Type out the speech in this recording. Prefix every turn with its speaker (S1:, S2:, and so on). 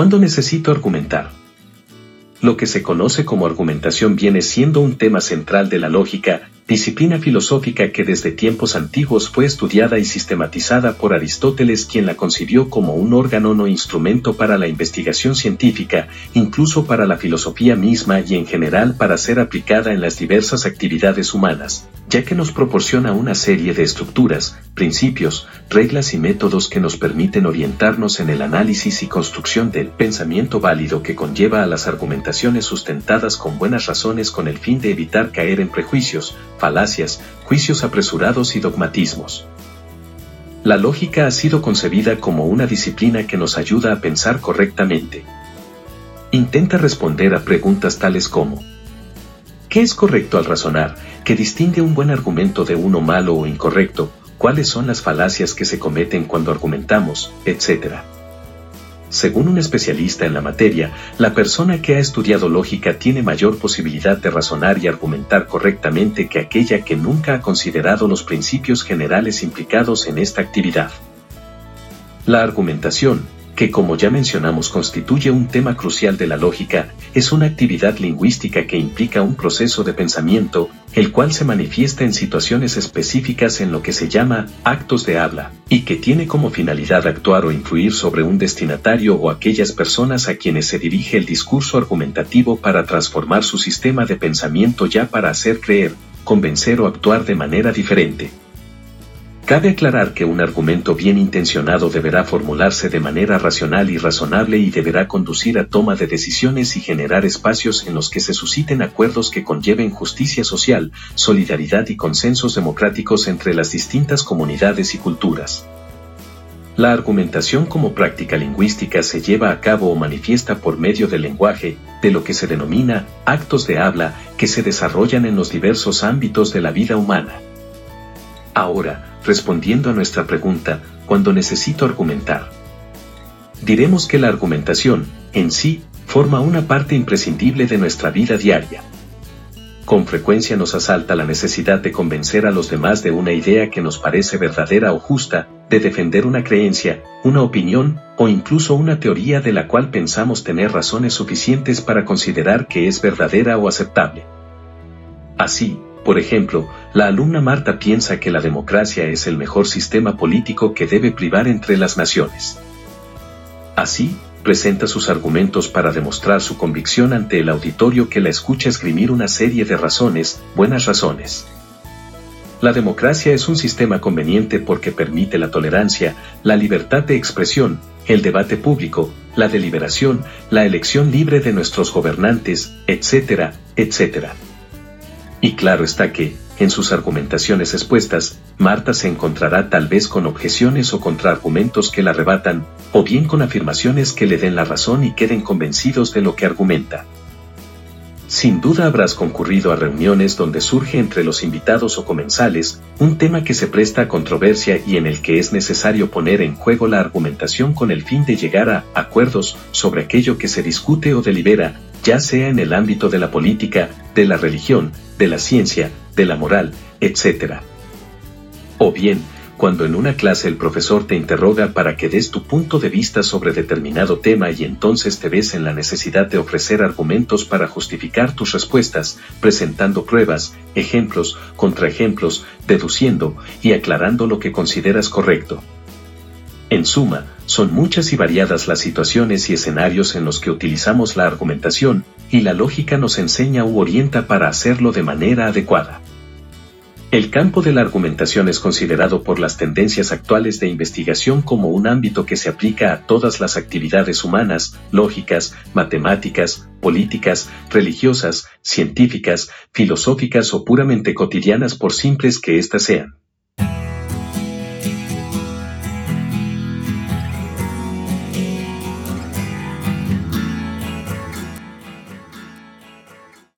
S1: ¿Cuándo necesito argumentar? Lo que se conoce como argumentación viene siendo un tema central de la lógica, disciplina filosófica que desde tiempos antiguos fue estudiada y sistematizada por Aristóteles quien la concibió como un órgano no instrumento para la investigación científica, incluso para la filosofía misma y en general para ser aplicada en las diversas actividades humanas, ya que nos proporciona una serie de estructuras, principios, reglas y métodos que nos permiten orientarnos en el análisis y construcción del pensamiento válido que conlleva a las argumentaciones sustentadas con buenas razones con el fin de evitar caer en prejuicios, falacias, juicios apresurados y dogmatismos. La lógica ha sido concebida como una disciplina que nos ayuda a pensar correctamente. Intenta responder a preguntas tales como ¿Qué es correcto al razonar? ¿Qué distingue un buen argumento de uno malo o incorrecto? ¿Cuáles son las falacias que se cometen cuando argumentamos? etcétera. Según un especialista en la materia, la persona que ha estudiado lógica tiene mayor posibilidad de razonar y argumentar correctamente que aquella que nunca ha considerado los principios generales implicados en esta actividad. La argumentación, que como ya mencionamos constituye un tema crucial de la lógica, es una actividad lingüística que implica un proceso de pensamiento, el cual se manifiesta en situaciones específicas en lo que se llama actos de habla, y que tiene como finalidad actuar o influir sobre un destinatario o aquellas personas a quienes se dirige el discurso argumentativo para transformar su sistema de pensamiento ya para hacer creer, convencer o actuar de manera diferente. Cabe aclarar que un argumento bien intencionado deberá formularse de manera racional y razonable y deberá conducir a toma de decisiones y generar espacios en los que se susciten acuerdos que conlleven justicia social, solidaridad y consensos democráticos entre las distintas comunidades y culturas. La argumentación como práctica lingüística se lleva a cabo o manifiesta por medio del lenguaje, de lo que se denomina actos de habla que se desarrollan en los diversos ámbitos de la vida humana. Ahora, respondiendo a nuestra pregunta, cuando necesito argumentar. Diremos que la argumentación, en sí, forma una parte imprescindible de nuestra vida diaria. Con frecuencia nos asalta la necesidad de convencer a los demás de una idea que nos parece verdadera o justa, de defender una creencia, una opinión o incluso una teoría de la cual pensamos tener razones suficientes para considerar que es verdadera o aceptable. Así, por ejemplo, la alumna Marta piensa que la democracia es el mejor sistema político que debe privar entre las naciones. Así, presenta sus argumentos para demostrar su convicción ante el auditorio que la escucha esgrimir una serie de razones, buenas razones. La democracia es un sistema conveniente porque permite la tolerancia, la libertad de expresión, el debate público, la deliberación, la elección libre de nuestros gobernantes, etcétera, etcétera. Y claro está que, en sus argumentaciones expuestas, Marta se encontrará tal vez con objeciones o contraargumentos que la rebatan, o bien con afirmaciones que le den la razón y queden convencidos de lo que argumenta. Sin duda habrás concurrido a reuniones donde surge entre los invitados o comensales un tema que se presta a controversia y en el que es necesario poner en juego la argumentación con el fin de llegar a acuerdos sobre aquello que se discute o delibera, ya sea en el ámbito de la política, de la religión, de la ciencia, de la moral, etc. O bien, cuando en una clase el profesor te interroga para que des tu punto de vista sobre determinado tema y entonces te ves en la necesidad de ofrecer argumentos para justificar tus respuestas, presentando pruebas, ejemplos, contraejemplos, deduciendo y aclarando lo que consideras correcto. En suma, son muchas y variadas las situaciones y escenarios en los que utilizamos la argumentación, y la lógica nos enseña u orienta para hacerlo de manera adecuada. El campo de la argumentación es considerado por las tendencias actuales de investigación como un ámbito que se aplica a todas las actividades humanas, lógicas, matemáticas, políticas, religiosas, científicas, filosóficas o puramente cotidianas por simples que éstas sean.